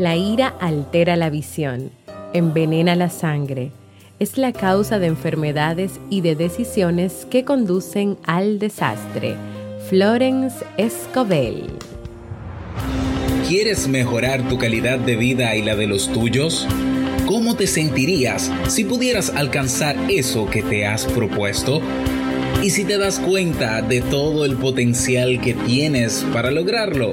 La ira altera la visión, envenena la sangre, es la causa de enfermedades y de decisiones que conducen al desastre. Florence Escobel. ¿Quieres mejorar tu calidad de vida y la de los tuyos? ¿Cómo te sentirías si pudieras alcanzar eso que te has propuesto? ¿Y si te das cuenta de todo el potencial que tienes para lograrlo?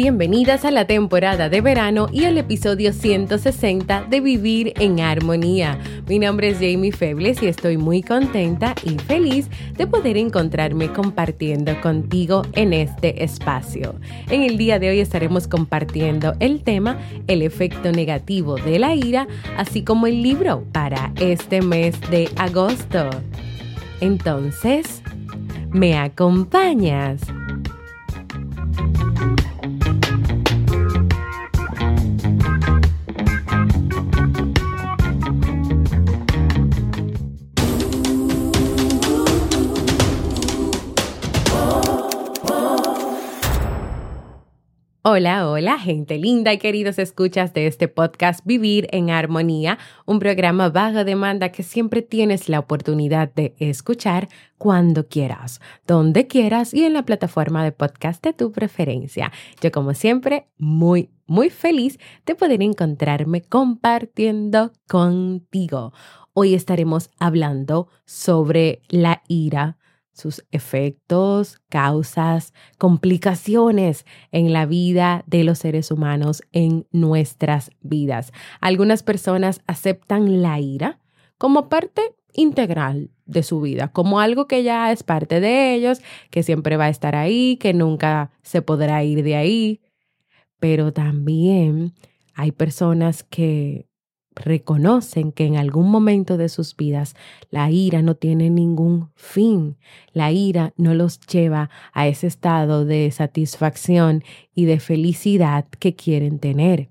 Bienvenidas a la temporada de verano y al episodio 160 de Vivir en Armonía. Mi nombre es Jamie Febles y estoy muy contenta y feliz de poder encontrarme compartiendo contigo en este espacio. En el día de hoy estaremos compartiendo el tema El efecto negativo de la ira, así como el libro para este mes de agosto. Entonces, ¿me acompañas? Hola, hola, gente linda y queridos escuchas de este podcast Vivir en Armonía, un programa bajo demanda que siempre tienes la oportunidad de escuchar cuando quieras, donde quieras y en la plataforma de podcast de tu preferencia. Yo como siempre, muy, muy feliz de poder encontrarme compartiendo contigo. Hoy estaremos hablando sobre la ira sus efectos, causas, complicaciones en la vida de los seres humanos en nuestras vidas. Algunas personas aceptan la ira como parte integral de su vida, como algo que ya es parte de ellos, que siempre va a estar ahí, que nunca se podrá ir de ahí. Pero también hay personas que reconocen que en algún momento de sus vidas la ira no tiene ningún fin. La ira no los lleva a ese estado de satisfacción y de felicidad que quieren tener.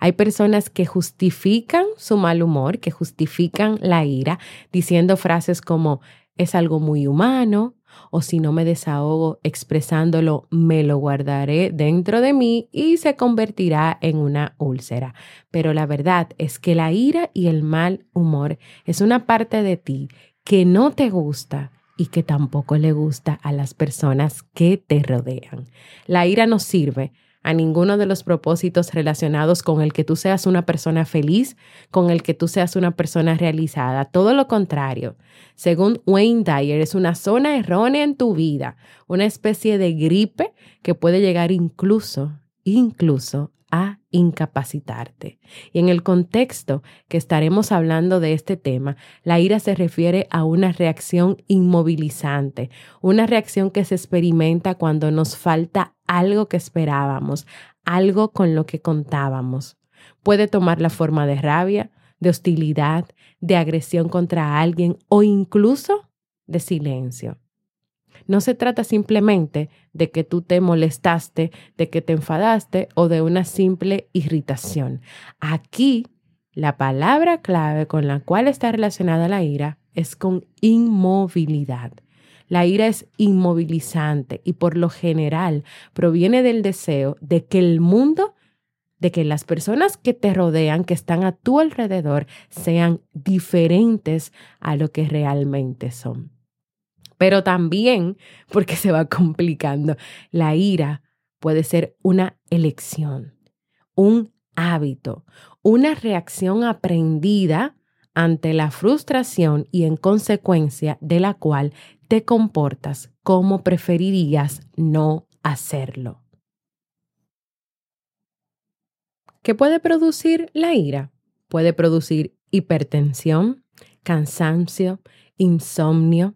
Hay personas que justifican su mal humor, que justifican la ira, diciendo frases como es algo muy humano, o si no me desahogo expresándolo, me lo guardaré dentro de mí y se convertirá en una úlcera. Pero la verdad es que la ira y el mal humor es una parte de ti que no te gusta y que tampoco le gusta a las personas que te rodean. La ira no sirve a ninguno de los propósitos relacionados con el que tú seas una persona feliz, con el que tú seas una persona realizada. Todo lo contrario. Según Wayne Dyer, es una zona errónea en tu vida, una especie de gripe que puede llegar incluso, incluso a incapacitarte. Y en el contexto que estaremos hablando de este tema, la ira se refiere a una reacción inmovilizante, una reacción que se experimenta cuando nos falta algo que esperábamos, algo con lo que contábamos. Puede tomar la forma de rabia, de hostilidad, de agresión contra alguien o incluso de silencio. No se trata simplemente de que tú te molestaste, de que te enfadaste o de una simple irritación. Aquí, la palabra clave con la cual está relacionada la ira es con inmovilidad. La ira es inmovilizante y por lo general proviene del deseo de que el mundo, de que las personas que te rodean, que están a tu alrededor, sean diferentes a lo que realmente son pero también porque se va complicando. La ira puede ser una elección, un hábito, una reacción aprendida ante la frustración y en consecuencia de la cual te comportas como preferirías no hacerlo. ¿Qué puede producir la ira? Puede producir hipertensión, cansancio, insomnio,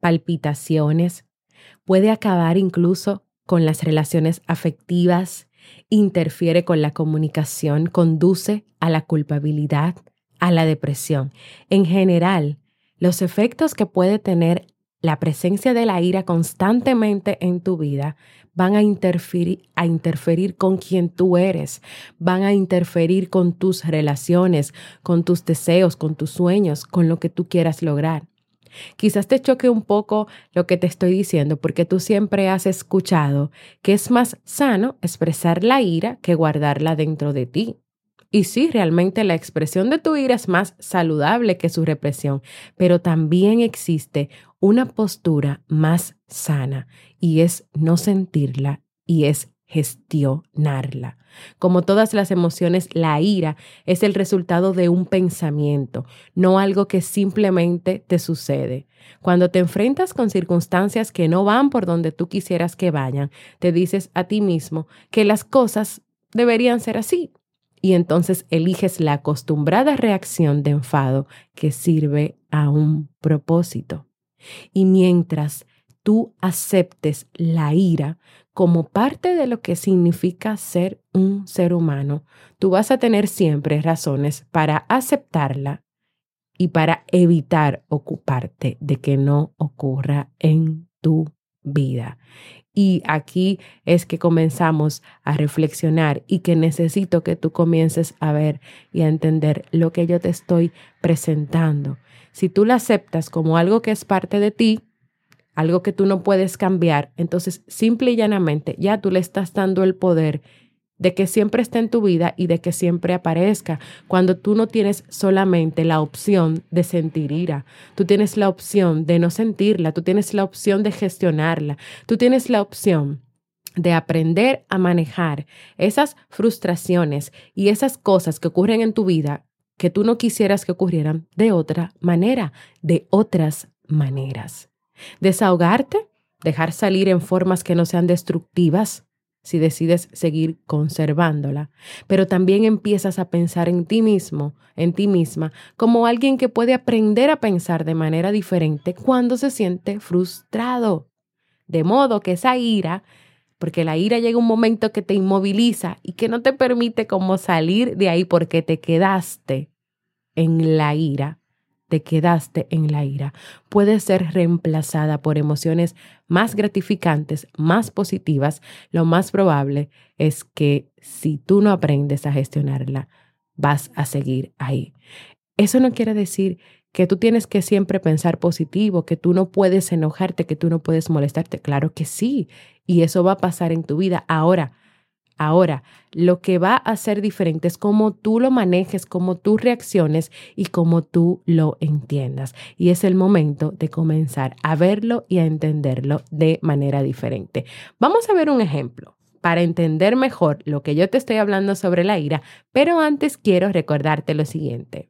palpitaciones, puede acabar incluso con las relaciones afectivas, interfiere con la comunicación, conduce a la culpabilidad, a la depresión. En general, los efectos que puede tener la presencia de la ira constantemente en tu vida van a interferir, a interferir con quien tú eres, van a interferir con tus relaciones, con tus deseos, con tus sueños, con lo que tú quieras lograr. Quizás te choque un poco lo que te estoy diciendo porque tú siempre has escuchado que es más sano expresar la ira que guardarla dentro de ti. Y sí, realmente la expresión de tu ira es más saludable que su represión, pero también existe una postura más sana y es no sentirla y es gestionarla. Como todas las emociones, la ira es el resultado de un pensamiento, no algo que simplemente te sucede. Cuando te enfrentas con circunstancias que no van por donde tú quisieras que vayan, te dices a ti mismo que las cosas deberían ser así. Y entonces eliges la acostumbrada reacción de enfado que sirve a un propósito. Y mientras tú aceptes la ira como parte de lo que significa ser un ser humano, tú vas a tener siempre razones para aceptarla y para evitar ocuparte de que no ocurra en tu vida. Y aquí es que comenzamos a reflexionar y que necesito que tú comiences a ver y a entender lo que yo te estoy presentando. Si tú la aceptas como algo que es parte de ti, algo que tú no puedes cambiar, entonces simple y llanamente ya tú le estás dando el poder de que siempre esté en tu vida y de que siempre aparezca, cuando tú no tienes solamente la opción de sentir ira, tú tienes la opción de no sentirla, tú tienes la opción de gestionarla, tú tienes la opción de aprender a manejar esas frustraciones y esas cosas que ocurren en tu vida que tú no quisieras que ocurrieran de otra manera, de otras maneras. Desahogarte, dejar salir en formas que no sean destructivas si decides seguir conservándola, pero también empiezas a pensar en ti mismo, en ti misma, como alguien que puede aprender a pensar de manera diferente cuando se siente frustrado. De modo que esa ira, porque la ira llega un momento que te inmoviliza y que no te permite como salir de ahí porque te quedaste en la ira, te quedaste en la ira, puede ser reemplazada por emociones más gratificantes, más positivas, lo más probable es que si tú no aprendes a gestionarla, vas a seguir ahí. Eso no quiere decir que tú tienes que siempre pensar positivo, que tú no puedes enojarte, que tú no puedes molestarte. Claro que sí, y eso va a pasar en tu vida. Ahora, Ahora, lo que va a ser diferente es cómo tú lo manejes, cómo tú reacciones y cómo tú lo entiendas. Y es el momento de comenzar a verlo y a entenderlo de manera diferente. Vamos a ver un ejemplo para entender mejor lo que yo te estoy hablando sobre la ira, pero antes quiero recordarte lo siguiente.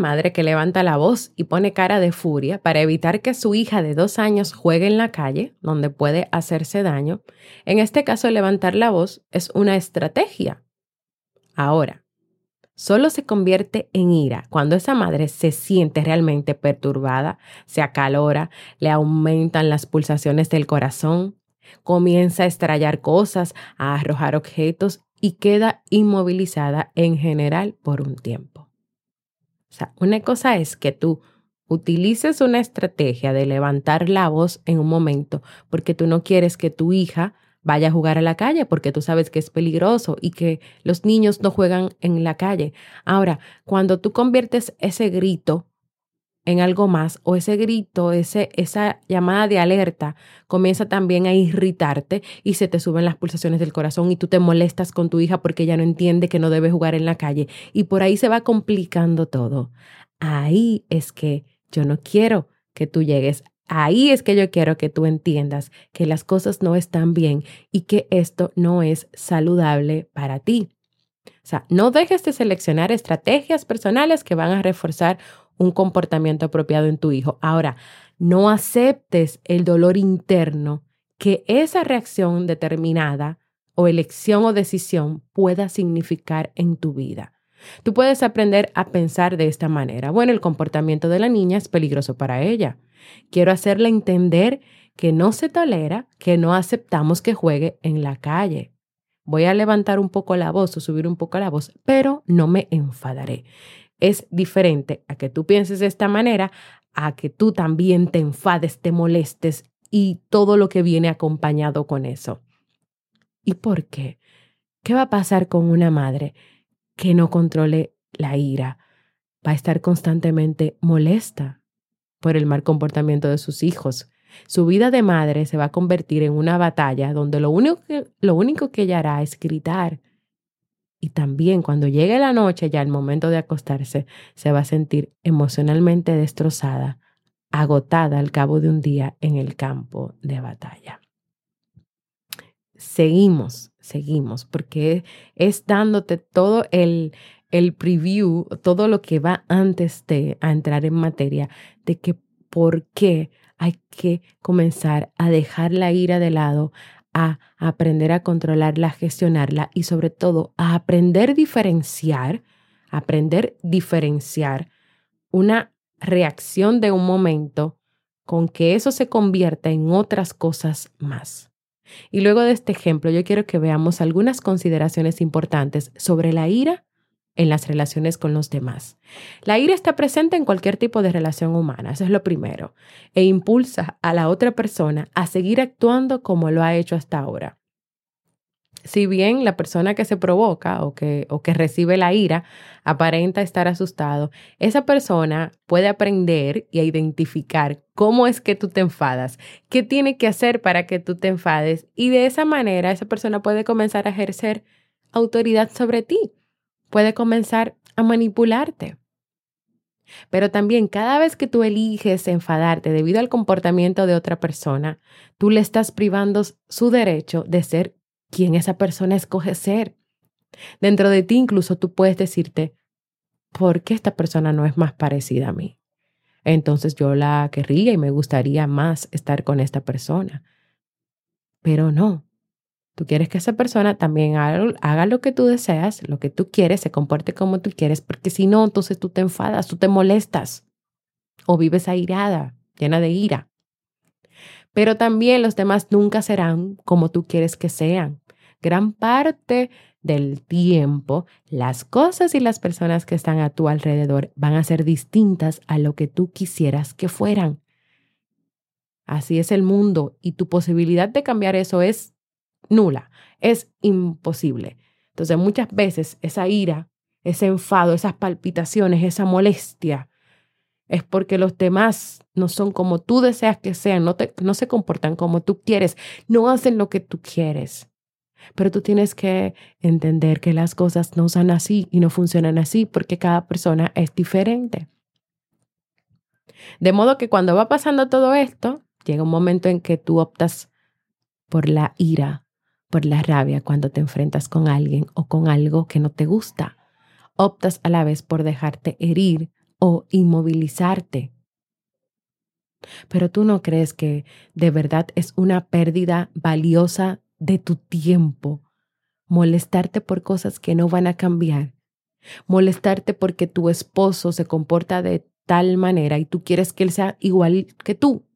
Madre que levanta la voz y pone cara de furia para evitar que su hija de dos años juegue en la calle, donde puede hacerse daño, en este caso levantar la voz es una estrategia. Ahora, solo se convierte en ira cuando esa madre se siente realmente perturbada, se acalora, le aumentan las pulsaciones del corazón, comienza a estrellar cosas, a arrojar objetos y queda inmovilizada en general por un tiempo. O sea, una cosa es que tú utilices una estrategia de levantar la voz en un momento porque tú no quieres que tu hija vaya a jugar a la calle porque tú sabes que es peligroso y que los niños no juegan en la calle. Ahora, cuando tú conviertes ese grito en algo más o ese grito, ese, esa llamada de alerta comienza también a irritarte y se te suben las pulsaciones del corazón y tú te molestas con tu hija porque ella no entiende que no debe jugar en la calle y por ahí se va complicando todo. Ahí es que yo no quiero que tú llegues. Ahí es que yo quiero que tú entiendas que las cosas no están bien y que esto no es saludable para ti. O sea, no dejes de seleccionar estrategias personales que van a reforzar un comportamiento apropiado en tu hijo. Ahora, no aceptes el dolor interno que esa reacción determinada o elección o decisión pueda significar en tu vida. Tú puedes aprender a pensar de esta manera. Bueno, el comportamiento de la niña es peligroso para ella. Quiero hacerle entender que no se tolera, que no aceptamos que juegue en la calle. Voy a levantar un poco la voz o subir un poco la voz, pero no me enfadaré es diferente a que tú pienses de esta manera, a que tú también te enfades, te molestes y todo lo que viene acompañado con eso. ¿Y por qué? ¿Qué va a pasar con una madre que no controle la ira? Va a estar constantemente molesta por el mal comportamiento de sus hijos. Su vida de madre se va a convertir en una batalla donde lo único que, lo único que ella hará es gritar, y también cuando llegue la noche, ya el momento de acostarse, se va a sentir emocionalmente destrozada, agotada al cabo de un día en el campo de batalla. Seguimos, seguimos, porque es dándote todo el, el preview, todo lo que va antes de entrar en materia, de que por qué hay que comenzar a dejar la ira de lado, a aprender a controlarla, a gestionarla y sobre todo a aprender diferenciar, aprender diferenciar una reacción de un momento con que eso se convierta en otras cosas más. Y luego de este ejemplo, yo quiero que veamos algunas consideraciones importantes sobre la ira en las relaciones con los demás. La ira está presente en cualquier tipo de relación humana, eso es lo primero, e impulsa a la otra persona a seguir actuando como lo ha hecho hasta ahora. Si bien la persona que se provoca o que, o que recibe la ira aparenta estar asustado, esa persona puede aprender y a identificar cómo es que tú te enfadas, qué tiene que hacer para que tú te enfades y de esa manera esa persona puede comenzar a ejercer autoridad sobre ti puede comenzar a manipularte. Pero también cada vez que tú eliges enfadarte debido al comportamiento de otra persona, tú le estás privando su derecho de ser quien esa persona escoge ser. Dentro de ti incluso tú puedes decirte, ¿por qué esta persona no es más parecida a mí? Entonces yo la querría y me gustaría más estar con esta persona. Pero no, Tú quieres que esa persona también haga, lo que tú deseas, lo que tú quieres, se comporte como tú quieres, porque si no, entonces tú te enfadas, tú te molestas o vives airada, llena de ira. Pero también los demás nunca serán como tú quieres que sean. Gran parte del tiempo, las cosas y las personas que están a tu alrededor van a ser distintas a lo que tú quisieras que fueran. Así es el mundo y tu posibilidad de cambiar eso es nula, es imposible. Entonces muchas veces esa ira, ese enfado, esas palpitaciones, esa molestia, es porque los demás no son como tú deseas que sean, no, te, no se comportan como tú quieres, no hacen lo que tú quieres. Pero tú tienes que entender que las cosas no son así y no funcionan así porque cada persona es diferente. De modo que cuando va pasando todo esto, llega un momento en que tú optas por la ira, por la rabia cuando te enfrentas con alguien o con algo que no te gusta. Optas a la vez por dejarte herir o inmovilizarte. Pero tú no crees que de verdad es una pérdida valiosa de tu tiempo molestarte por cosas que no van a cambiar, molestarte porque tu esposo se comporta de tal manera y tú quieres que él sea igual que tú,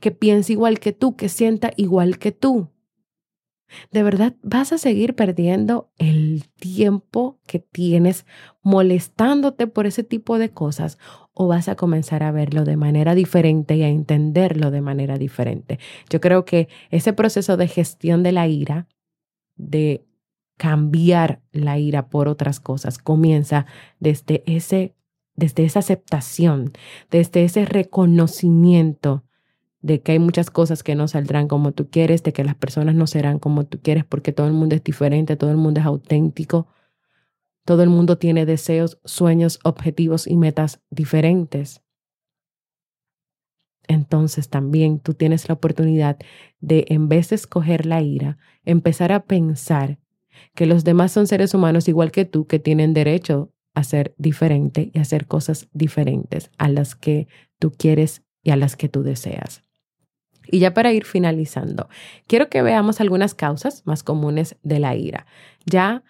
que piense igual que tú, que sienta igual que tú. ¿De verdad vas a seguir perdiendo el tiempo que tienes molestándote por ese tipo de cosas o vas a comenzar a verlo de manera diferente y a entenderlo de manera diferente? Yo creo que ese proceso de gestión de la ira, de cambiar la ira por otras cosas, comienza desde ese desde esa aceptación, desde ese reconocimiento de que hay muchas cosas que no saldrán como tú quieres, de que las personas no serán como tú quieres, porque todo el mundo es diferente, todo el mundo es auténtico, todo el mundo tiene deseos, sueños, objetivos y metas diferentes. Entonces también tú tienes la oportunidad de, en vez de escoger la ira, empezar a pensar que los demás son seres humanos igual que tú, que tienen derecho a ser diferente y a hacer cosas diferentes a las que tú quieres y a las que tú deseas. Y ya para ir finalizando, quiero que veamos algunas causas más comunes de la ira. Ya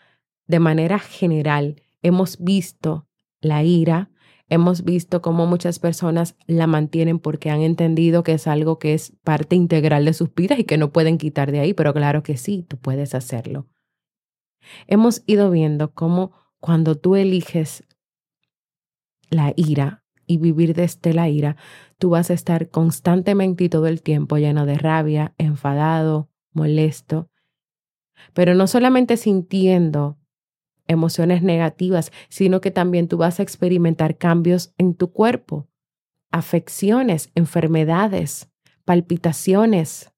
de manera general hemos visto la ira, hemos visto cómo muchas personas la mantienen porque han entendido que es algo que es parte integral de sus vidas y que no pueden quitar de ahí, pero claro que sí, tú puedes hacerlo. Hemos ido viendo cómo cuando tú eliges la ira y vivir desde la ira, tú vas a estar constantemente y todo el tiempo lleno de rabia, enfadado, molesto, pero no solamente sintiendo emociones negativas, sino que también tú vas a experimentar cambios en tu cuerpo, afecciones, enfermedades, palpitaciones.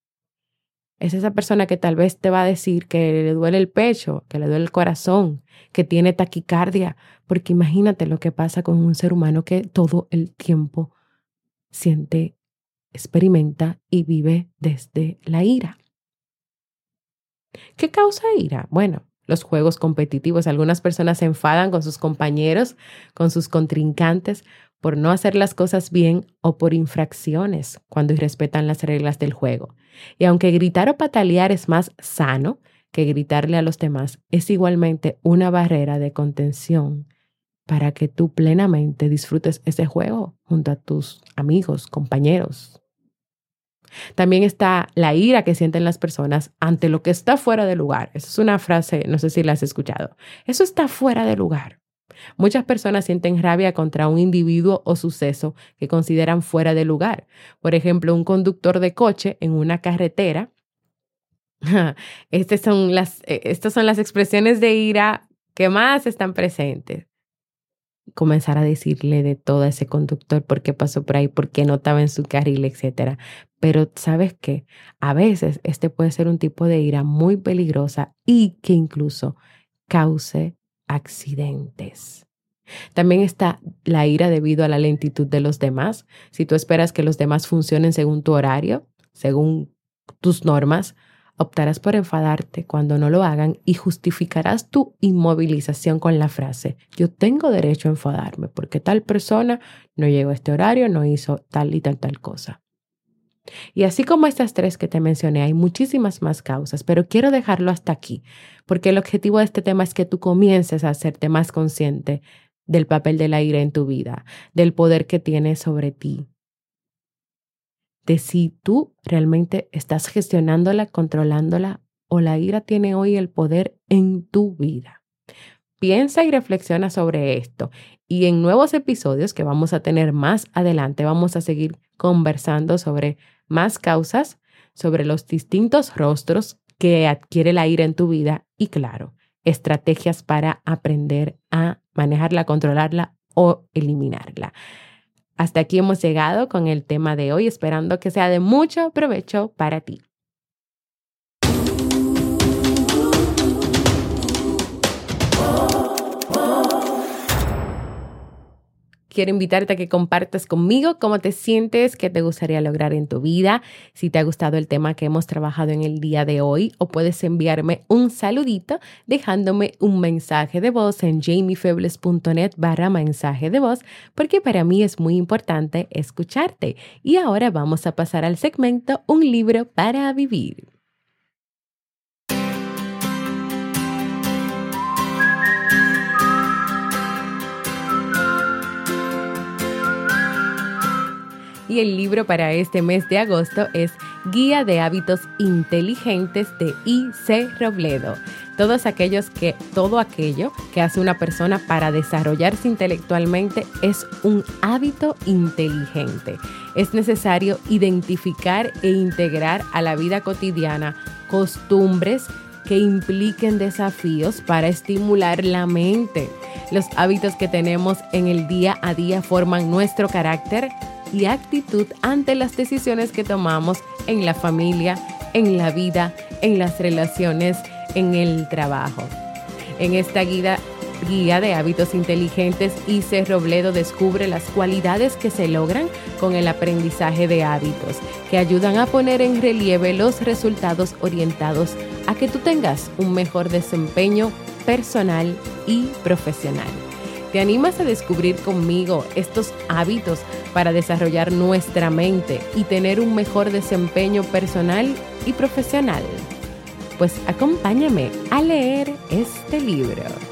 Es esa persona que tal vez te va a decir que le duele el pecho, que le duele el corazón, que tiene taquicardia, porque imagínate lo que pasa con un ser humano que todo el tiempo siente, experimenta y vive desde la ira. ¿Qué causa ira? Bueno, los juegos competitivos. Algunas personas se enfadan con sus compañeros, con sus contrincantes, por no hacer las cosas bien o por infracciones cuando irrespetan las reglas del juego. Y aunque gritar o patalear es más sano que gritarle a los demás, es igualmente una barrera de contención para que tú plenamente disfrutes ese juego junto a tus amigos, compañeros. También está la ira que sienten las personas ante lo que está fuera de lugar. Esa es una frase, no sé si la has escuchado. Eso está fuera de lugar. Muchas personas sienten rabia contra un individuo o suceso que consideran fuera de lugar. Por ejemplo, un conductor de coche en una carretera. Estas son las, eh, estas son las expresiones de ira que más están presentes comenzar a decirle de todo a ese conductor por qué pasó por ahí, por qué no estaba en su carril, etc. Pero sabes qué, a veces este puede ser un tipo de ira muy peligrosa y que incluso cause accidentes. También está la ira debido a la lentitud de los demás. Si tú esperas que los demás funcionen según tu horario, según tus normas, optarás por enfadarte cuando no lo hagan y justificarás tu inmovilización con la frase, yo tengo derecho a enfadarme porque tal persona no llegó a este horario, no hizo tal y tal tal cosa. Y así como estas tres que te mencioné, hay muchísimas más causas, pero quiero dejarlo hasta aquí, porque el objetivo de este tema es que tú comiences a hacerte más consciente del papel de la ira en tu vida, del poder que tiene sobre ti, de si tú realmente estás gestionándola, controlándola o la ira tiene hoy el poder en tu vida. Piensa y reflexiona sobre esto y en nuevos episodios que vamos a tener más adelante vamos a seguir conversando sobre más causas, sobre los distintos rostros que adquiere la ira en tu vida y claro, estrategias para aprender a manejarla, controlarla o eliminarla. Hasta aquí hemos llegado con el tema de hoy, esperando que sea de mucho provecho para ti. Quiero invitarte a que compartas conmigo cómo te sientes, qué te gustaría lograr en tu vida, si te ha gustado el tema que hemos trabajado en el día de hoy o puedes enviarme un saludito dejándome un mensaje de voz en jamiefebles.net barra mensaje de voz porque para mí es muy importante escucharte. Y ahora vamos a pasar al segmento Un libro para vivir. El libro para este mes de agosto es Guía de Hábitos Inteligentes de I.C. Robledo. Todos aquellos que, todo aquello que hace una persona para desarrollarse intelectualmente es un hábito inteligente. Es necesario identificar e integrar a la vida cotidiana costumbres que impliquen desafíos para estimular la mente. Los hábitos que tenemos en el día a día forman nuestro carácter y actitud ante las decisiones que tomamos en la familia, en la vida, en las relaciones, en el trabajo. En esta guía, guía de hábitos inteligentes, Ice Robledo descubre las cualidades que se logran con el aprendizaje de hábitos, que ayudan a poner en relieve los resultados orientados a que tú tengas un mejor desempeño personal y profesional. ¿Te animas a descubrir conmigo estos hábitos para desarrollar nuestra mente y tener un mejor desempeño personal y profesional? Pues acompáñame a leer este libro.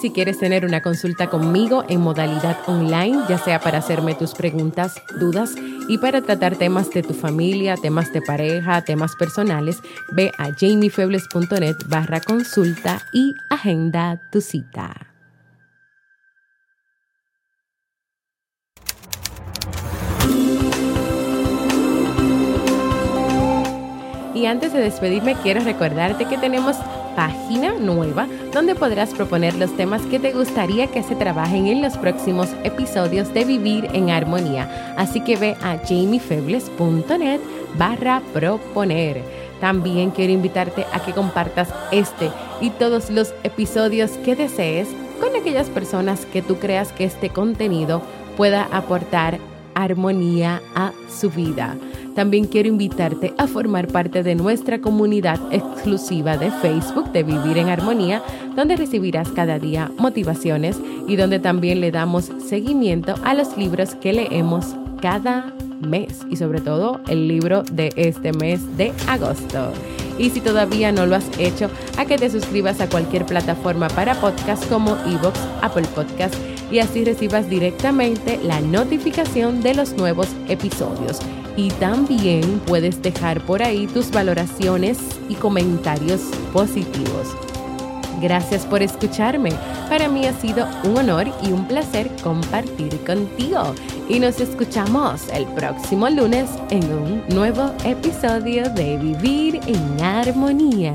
Si quieres tener una consulta conmigo en modalidad online, ya sea para hacerme tus preguntas, dudas y para tratar temas de tu familia, temas de pareja, temas personales, ve a jamiefebles.net barra consulta y agenda tu cita. Y antes de despedirme, quiero recordarte que tenemos página nueva donde podrás proponer los temas que te gustaría que se trabajen en los próximos episodios de Vivir en Armonía. Así que ve a jamiefebles.net barra proponer. También quiero invitarte a que compartas este y todos los episodios que desees con aquellas personas que tú creas que este contenido pueda aportar armonía a su vida. También quiero invitarte a formar parte de nuestra comunidad exclusiva de Facebook de Vivir en Armonía, donde recibirás cada día motivaciones y donde también le damos seguimiento a los libros que leemos cada mes y sobre todo el libro de este mes de agosto. Y si todavía no lo has hecho, a que te suscribas a cualquier plataforma para podcast como Evox, Apple Podcast y así recibas directamente la notificación de los nuevos episodios y también puedes dejar por ahí tus valoraciones y comentarios positivos. Gracias por escucharme. Para mí ha sido un honor y un placer compartir contigo. Y nos escuchamos el próximo lunes en un nuevo episodio de Vivir en Armonía.